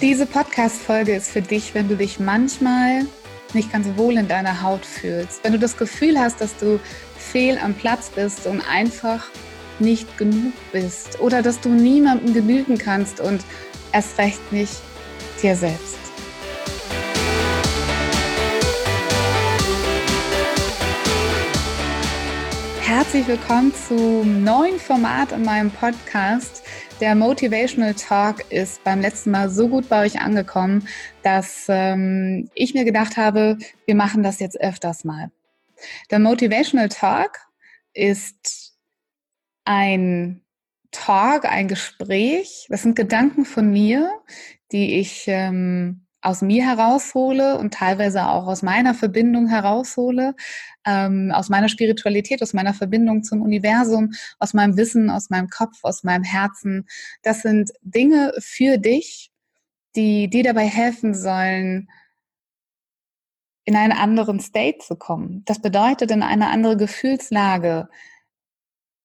Diese Podcast-Folge ist für dich, wenn du dich manchmal nicht ganz wohl in deiner Haut fühlst, wenn du das Gefühl hast, dass du fehl am Platz bist und einfach nicht genug bist oder dass du niemandem genügen kannst und erst recht nicht dir selbst. Herzlich willkommen zum neuen Format in meinem Podcast. Der Motivational Talk ist beim letzten Mal so gut bei euch angekommen, dass ähm, ich mir gedacht habe, wir machen das jetzt öfters mal. Der Motivational Talk ist ein Talk, ein Gespräch. Das sind Gedanken von mir, die ich ähm, aus mir heraushole und teilweise auch aus meiner Verbindung heraushole, ähm, aus meiner Spiritualität, aus meiner Verbindung zum Universum, aus meinem Wissen, aus meinem Kopf, aus meinem Herzen. Das sind Dinge für dich, die dir dabei helfen sollen, in einen anderen State zu kommen. Das bedeutet in eine andere Gefühlslage.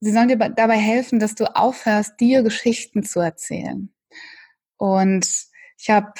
Sie sollen dir dabei helfen, dass du aufhörst, dir Geschichten zu erzählen. Und ich habe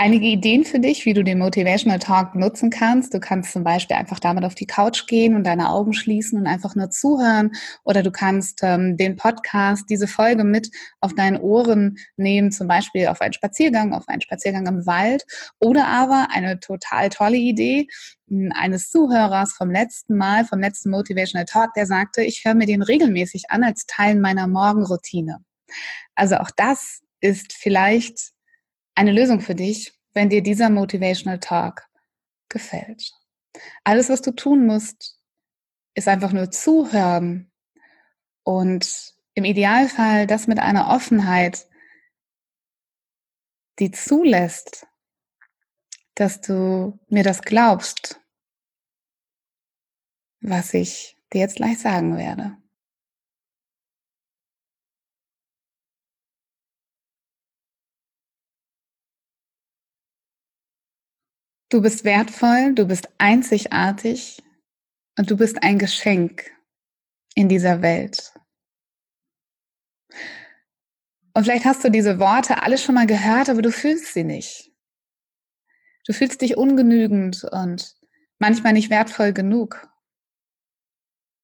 einige Ideen für dich, wie du den Motivational Talk nutzen kannst. Du kannst zum Beispiel einfach damit auf die Couch gehen und deine Augen schließen und einfach nur zuhören. Oder du kannst ähm, den Podcast, diese Folge mit auf deinen Ohren nehmen, zum Beispiel auf einen Spaziergang, auf einen Spaziergang im Wald. Oder aber eine total tolle Idee hm, eines Zuhörers vom letzten Mal, vom letzten Motivational Talk, der sagte, ich höre mir den regelmäßig an als Teil meiner Morgenroutine. Also auch das ist vielleicht eine Lösung für dich, wenn dir dieser Motivational Talk gefällt. Alles, was du tun musst, ist einfach nur zuhören und im Idealfall das mit einer Offenheit, die zulässt, dass du mir das glaubst, was ich dir jetzt gleich sagen werde. Du bist wertvoll, du bist einzigartig und du bist ein Geschenk in dieser Welt. Und vielleicht hast du diese Worte alle schon mal gehört, aber du fühlst sie nicht. Du fühlst dich ungenügend und manchmal nicht wertvoll genug.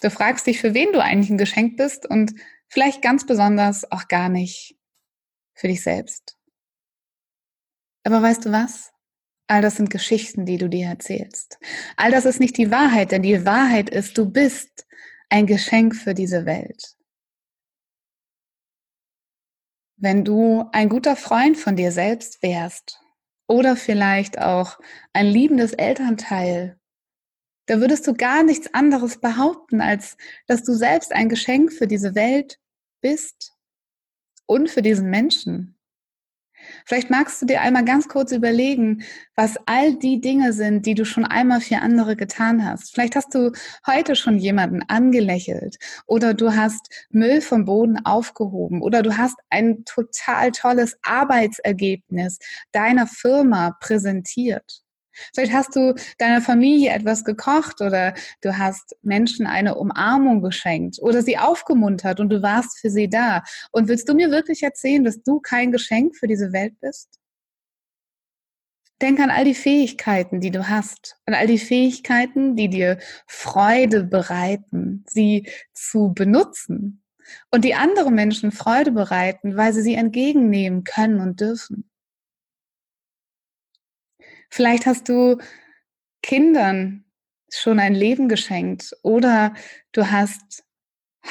Du fragst dich, für wen du eigentlich ein Geschenk bist und vielleicht ganz besonders auch gar nicht für dich selbst. Aber weißt du was? All das sind Geschichten, die du dir erzählst. All das ist nicht die Wahrheit, denn die Wahrheit ist, du bist ein Geschenk für diese Welt. Wenn du ein guter Freund von dir selbst wärst oder vielleicht auch ein liebendes Elternteil, da würdest du gar nichts anderes behaupten, als dass du selbst ein Geschenk für diese Welt bist und für diesen Menschen. Vielleicht magst du dir einmal ganz kurz überlegen, was all die Dinge sind, die du schon einmal für andere getan hast. Vielleicht hast du heute schon jemanden angelächelt oder du hast Müll vom Boden aufgehoben oder du hast ein total tolles Arbeitsergebnis deiner Firma präsentiert. Vielleicht hast du deiner Familie etwas gekocht oder du hast Menschen eine Umarmung geschenkt oder sie aufgemuntert und du warst für sie da. Und willst du mir wirklich erzählen, dass du kein Geschenk für diese Welt bist? Denk an all die Fähigkeiten, die du hast, an all die Fähigkeiten, die dir Freude bereiten, sie zu benutzen und die andere Menschen Freude bereiten, weil sie sie entgegennehmen können und dürfen. Vielleicht hast du Kindern schon ein Leben geschenkt oder du hast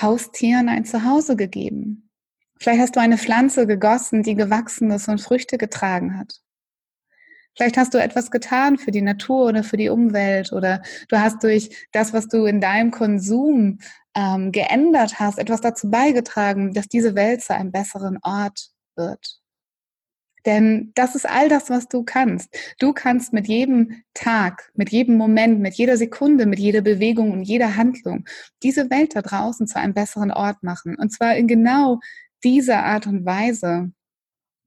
Haustieren ein Zuhause gegeben. Vielleicht hast du eine Pflanze gegossen, die gewachsen ist und Früchte getragen hat. Vielleicht hast du etwas getan für die Natur oder für die Umwelt oder du hast durch das, was du in deinem Konsum ähm, geändert hast, etwas dazu beigetragen, dass diese Welt zu einem besseren Ort wird. Denn das ist all das, was du kannst. Du kannst mit jedem Tag, mit jedem Moment, mit jeder Sekunde, mit jeder Bewegung und jeder Handlung diese Welt da draußen zu einem besseren Ort machen. Und zwar in genau dieser Art und Weise,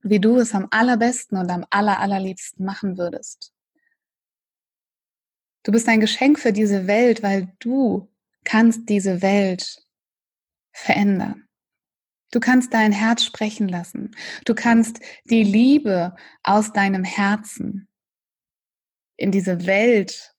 wie du es am allerbesten und am aller, allerliebsten machen würdest. Du bist ein Geschenk für diese Welt, weil du kannst diese Welt verändern. Du kannst dein Herz sprechen lassen. Du kannst die Liebe aus deinem Herzen in diese Welt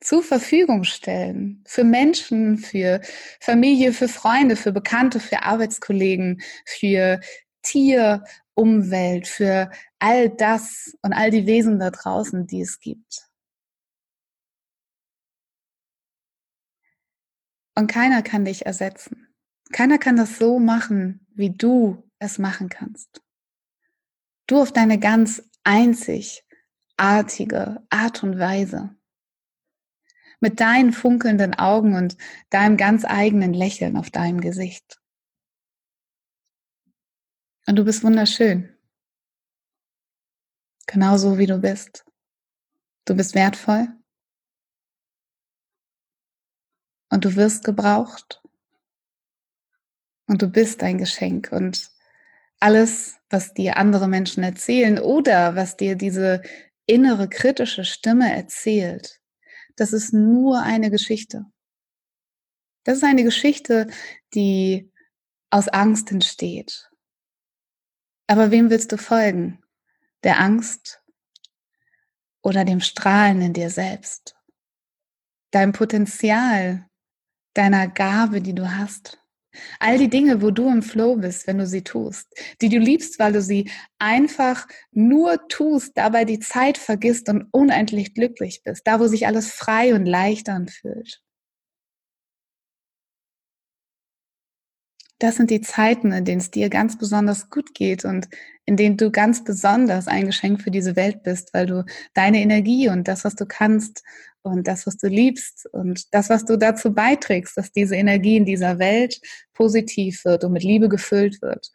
zur Verfügung stellen. Für Menschen, für Familie, für Freunde, für Bekannte, für Arbeitskollegen, für Tier, Umwelt, für all das und all die Wesen da draußen, die es gibt. Und keiner kann dich ersetzen. Keiner kann das so machen, wie du es machen kannst. Du auf deine ganz einzigartige Art und Weise. Mit deinen funkelnden Augen und deinem ganz eigenen Lächeln auf deinem Gesicht. Und du bist wunderschön. Genauso wie du bist. Du bist wertvoll. Und du wirst gebraucht. Und du bist ein Geschenk und alles, was dir andere Menschen erzählen oder was dir diese innere kritische Stimme erzählt, das ist nur eine Geschichte. Das ist eine Geschichte, die aus Angst entsteht. Aber wem willst du folgen? Der Angst oder dem Strahlen in dir selbst? Deinem Potenzial, deiner Gabe, die du hast? All die Dinge, wo du im Flow bist, wenn du sie tust, die du liebst, weil du sie einfach nur tust, dabei die Zeit vergisst und unendlich glücklich bist, da wo sich alles frei und leicht anfühlt. Das sind die Zeiten, in denen es dir ganz besonders gut geht und in denen du ganz besonders ein Geschenk für diese Welt bist, weil du deine Energie und das, was du kannst und das, was du liebst und das, was du dazu beiträgst, dass diese Energie in dieser Welt positiv wird und mit Liebe gefüllt wird,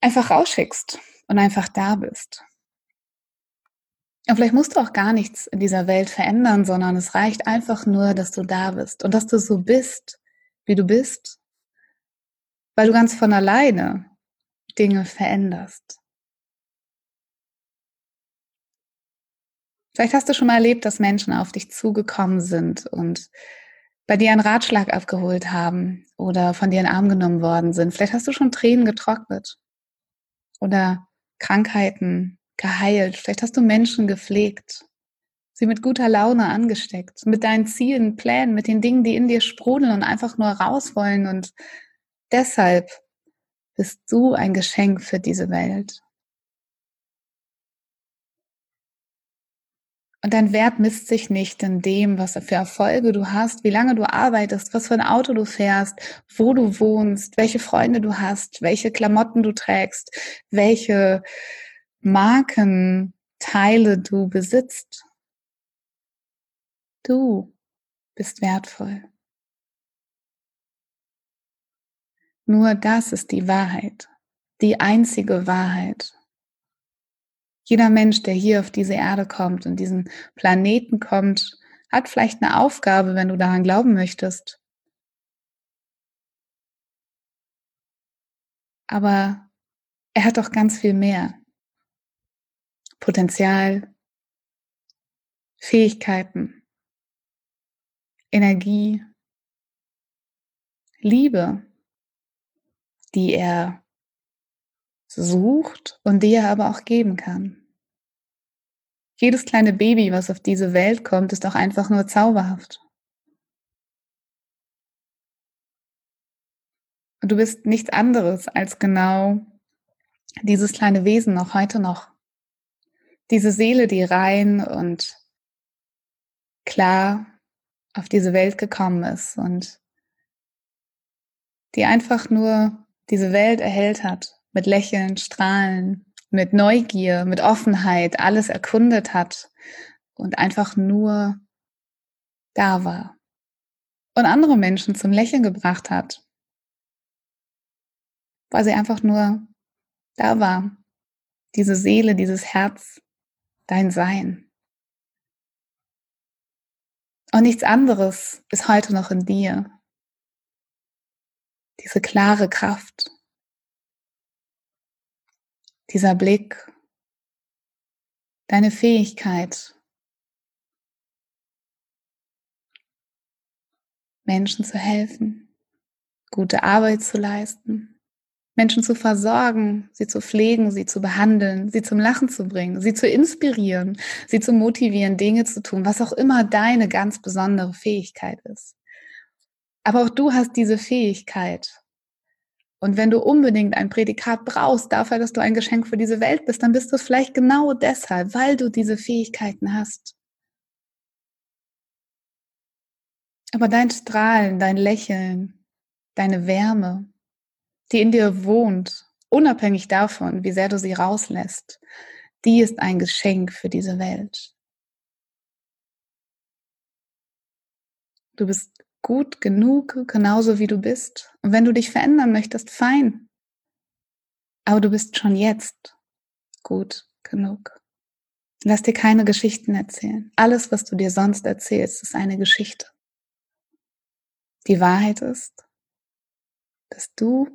einfach rausschickst und einfach da bist. Und vielleicht musst du auch gar nichts in dieser Welt verändern, sondern es reicht einfach nur, dass du da bist und dass du so bist, wie du bist, weil du ganz von alleine Dinge veränderst. Vielleicht hast du schon mal erlebt, dass Menschen auf dich zugekommen sind und bei dir einen Ratschlag abgeholt haben oder von dir in den Arm genommen worden sind. Vielleicht hast du schon Tränen getrocknet oder Krankheiten geheilt. Vielleicht hast du Menschen gepflegt, sie mit guter Laune angesteckt, mit deinen Zielen, Plänen, mit den Dingen, die in dir sprudeln und einfach nur raus wollen. Und deshalb bist du ein Geschenk für diese Welt. Und dein Wert misst sich nicht in dem, was für Erfolge du hast, wie lange du arbeitest, was für ein Auto du fährst, wo du wohnst, welche Freunde du hast, welche Klamotten du trägst, welche Markenteile du besitzt. Du bist wertvoll. Nur das ist die Wahrheit, die einzige Wahrheit. Jeder Mensch, der hier auf diese Erde kommt und diesen Planeten kommt, hat vielleicht eine Aufgabe, wenn du daran glauben möchtest. Aber er hat doch ganz viel mehr. Potenzial, Fähigkeiten, Energie, Liebe, die er sucht und die er aber auch geben kann. Jedes kleine Baby, was auf diese Welt kommt, ist auch einfach nur zauberhaft. Und du bist nichts anderes als genau dieses kleine Wesen noch heute noch. Diese Seele, die rein und klar auf diese Welt gekommen ist und die einfach nur diese Welt erhellt hat mit Lächeln, Strahlen, mit Neugier, mit Offenheit alles erkundet hat und einfach nur da war und andere Menschen zum Lächeln gebracht hat, weil sie einfach nur da war, diese Seele, dieses Herz, dein Sein. Und nichts anderes ist heute noch in dir. Diese klare Kraft, dieser Blick, deine Fähigkeit, Menschen zu helfen, gute Arbeit zu leisten, Menschen zu versorgen, sie zu pflegen, sie zu behandeln, sie zum Lachen zu bringen, sie zu inspirieren, sie zu motivieren, Dinge zu tun, was auch immer deine ganz besondere Fähigkeit ist. Aber auch du hast diese Fähigkeit. Und wenn du unbedingt ein Prädikat brauchst dafür, dass du ein Geschenk für diese Welt bist, dann bist du es vielleicht genau deshalb, weil du diese Fähigkeiten hast. Aber dein Strahlen, dein Lächeln, deine Wärme, die in dir wohnt, unabhängig davon, wie sehr du sie rauslässt, die ist ein Geschenk für diese Welt. Du bist gut genug, genauso wie du bist. Und wenn du dich verändern möchtest, fein. Aber du bist schon jetzt gut genug. Lass dir keine Geschichten erzählen. Alles, was du dir sonst erzählst, ist eine Geschichte. Die Wahrheit ist, dass du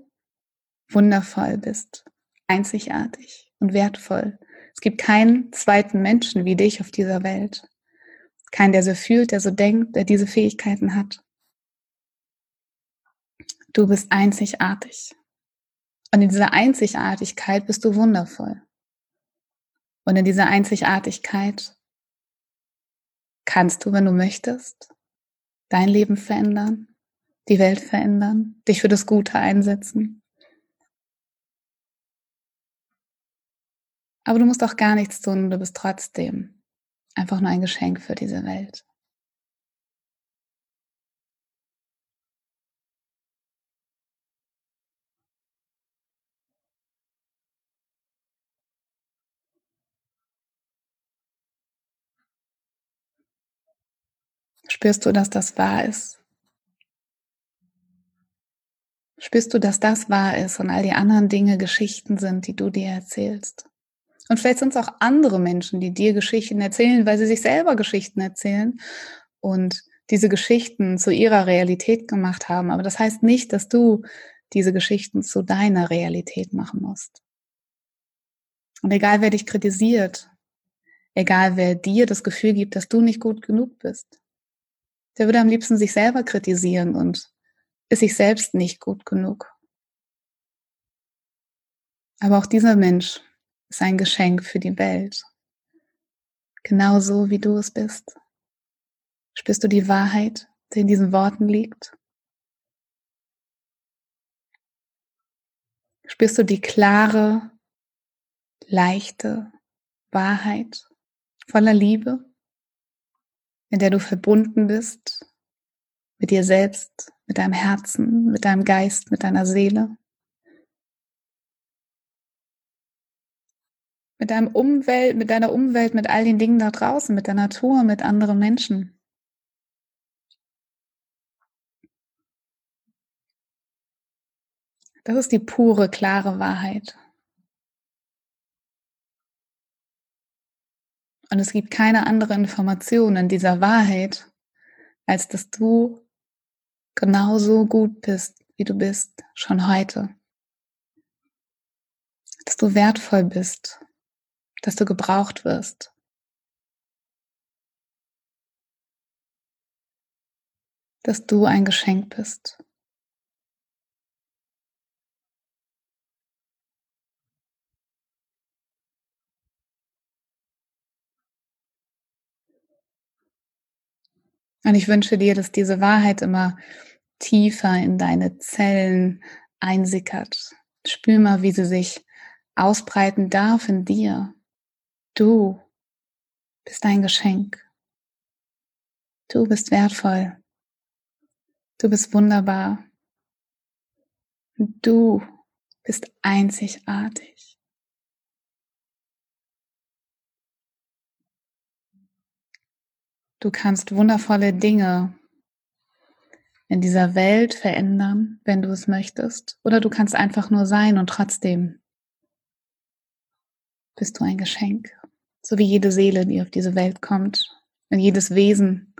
wundervoll bist, einzigartig und wertvoll. Es gibt keinen zweiten Menschen wie dich auf dieser Welt. Keinen, der so fühlt, der so denkt, der diese Fähigkeiten hat. Du bist einzigartig. Und in dieser Einzigartigkeit bist du wundervoll. Und in dieser Einzigartigkeit kannst du, wenn du möchtest, dein Leben verändern, die Welt verändern, dich für das Gute einsetzen. Aber du musst auch gar nichts tun, du bist trotzdem einfach nur ein Geschenk für diese Welt. Spürst du, dass das wahr ist? Spürst du, dass das wahr ist und all die anderen Dinge Geschichten sind, die du dir erzählst? Und vielleicht sind es auch andere Menschen, die dir Geschichten erzählen, weil sie sich selber Geschichten erzählen und diese Geschichten zu ihrer Realität gemacht haben. Aber das heißt nicht, dass du diese Geschichten zu deiner Realität machen musst. Und egal wer dich kritisiert, egal wer dir das Gefühl gibt, dass du nicht gut genug bist, der würde am liebsten sich selber kritisieren und ist sich selbst nicht gut genug. Aber auch dieser Mensch ist ein Geschenk für die Welt. Genauso wie du es bist. Spürst du die Wahrheit, die in diesen Worten liegt? Spürst du die klare, leichte Wahrheit voller Liebe, in der du verbunden bist mit dir selbst, mit deinem Herzen, mit deinem Geist, mit deiner Seele? mit deinem Umwelt, mit deiner Umwelt, mit all den Dingen da draußen, mit der Natur, mit anderen Menschen. Das ist die pure, klare Wahrheit. Und es gibt keine andere Information in dieser Wahrheit, als dass du genauso gut bist, wie du bist, schon heute. Dass du wertvoll bist, dass du gebraucht wirst. Dass du ein Geschenk bist. Und ich wünsche dir, dass diese Wahrheit immer tiefer in deine Zellen einsickert. Spür mal, wie sie sich ausbreiten darf in dir. Du bist ein Geschenk. Du bist wertvoll. Du bist wunderbar. Du bist einzigartig. Du kannst wundervolle Dinge in dieser Welt verändern, wenn du es möchtest. Oder du kannst einfach nur sein und trotzdem bist du ein Geschenk. So wie jede Seele, die auf diese Welt kommt und jedes Wesen,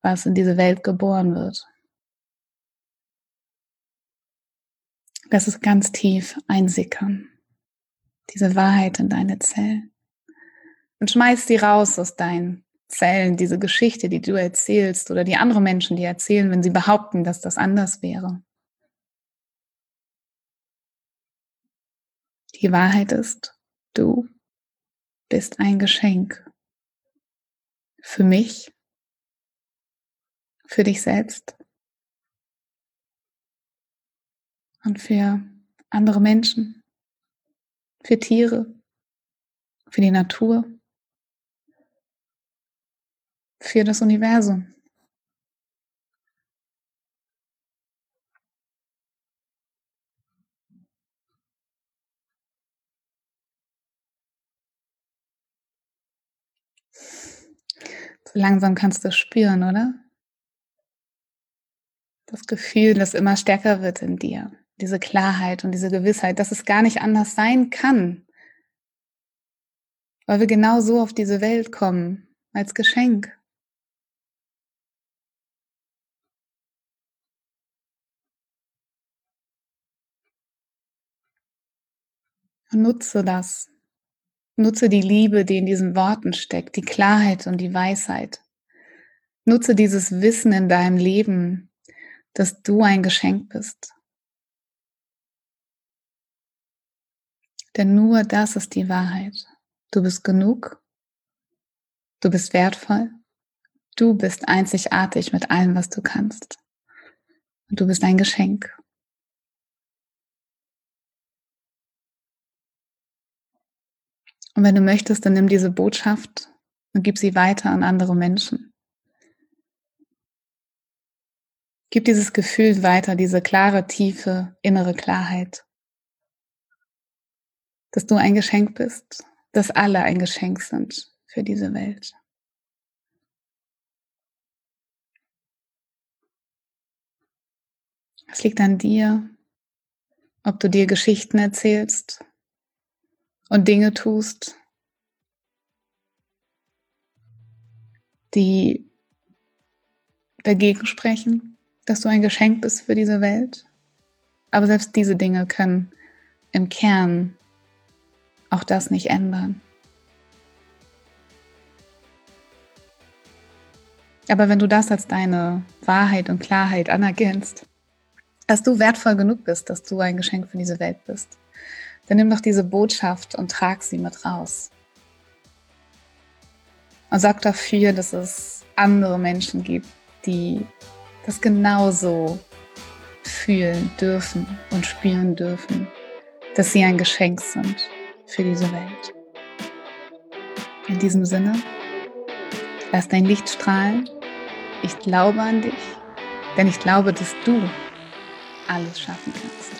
was in diese Welt geboren wird. Lass es ganz tief einsickern, diese Wahrheit in deine Zellen. Und schmeiß sie raus aus deinen Zellen, diese Geschichte, die du erzählst oder die andere Menschen dir erzählen, wenn sie behaupten, dass das anders wäre. Die Wahrheit ist, du bist ein Geschenk. Für mich, für dich selbst. Und für andere Menschen, für Tiere, für die Natur, für das Universum. So langsam kannst du spüren, oder? Das Gefühl, das immer stärker wird in dir. Diese Klarheit und diese Gewissheit, dass es gar nicht anders sein kann. Weil wir genau so auf diese Welt kommen, als Geschenk. Nutze das. Nutze die Liebe, die in diesen Worten steckt, die Klarheit und die Weisheit. Nutze dieses Wissen in deinem Leben, dass du ein Geschenk bist. Denn nur das ist die Wahrheit. Du bist genug. Du bist wertvoll. Du bist einzigartig mit allem, was du kannst. Und du bist ein Geschenk. Und wenn du möchtest, dann nimm diese Botschaft und gib sie weiter an andere Menschen. Gib dieses Gefühl weiter, diese klare, tiefe, innere Klarheit, dass du ein Geschenk bist, dass alle ein Geschenk sind für diese Welt. Es liegt an dir, ob du dir Geschichten erzählst, und Dinge tust, die dagegen sprechen, dass du ein Geschenk bist für diese Welt. Aber selbst diese Dinge können im Kern auch das nicht ändern. Aber wenn du das als deine Wahrheit und Klarheit anerkennst, dass du wertvoll genug bist, dass du ein Geschenk für diese Welt bist, dann nimm doch diese Botschaft und trag sie mit raus. Und sorg dafür, dass es andere Menschen gibt, die das genauso fühlen dürfen und spüren dürfen, dass sie ein Geschenk sind für diese Welt. In diesem Sinne, lass dein Licht strahlen. Ich glaube an dich, denn ich glaube, dass du alles schaffen kannst.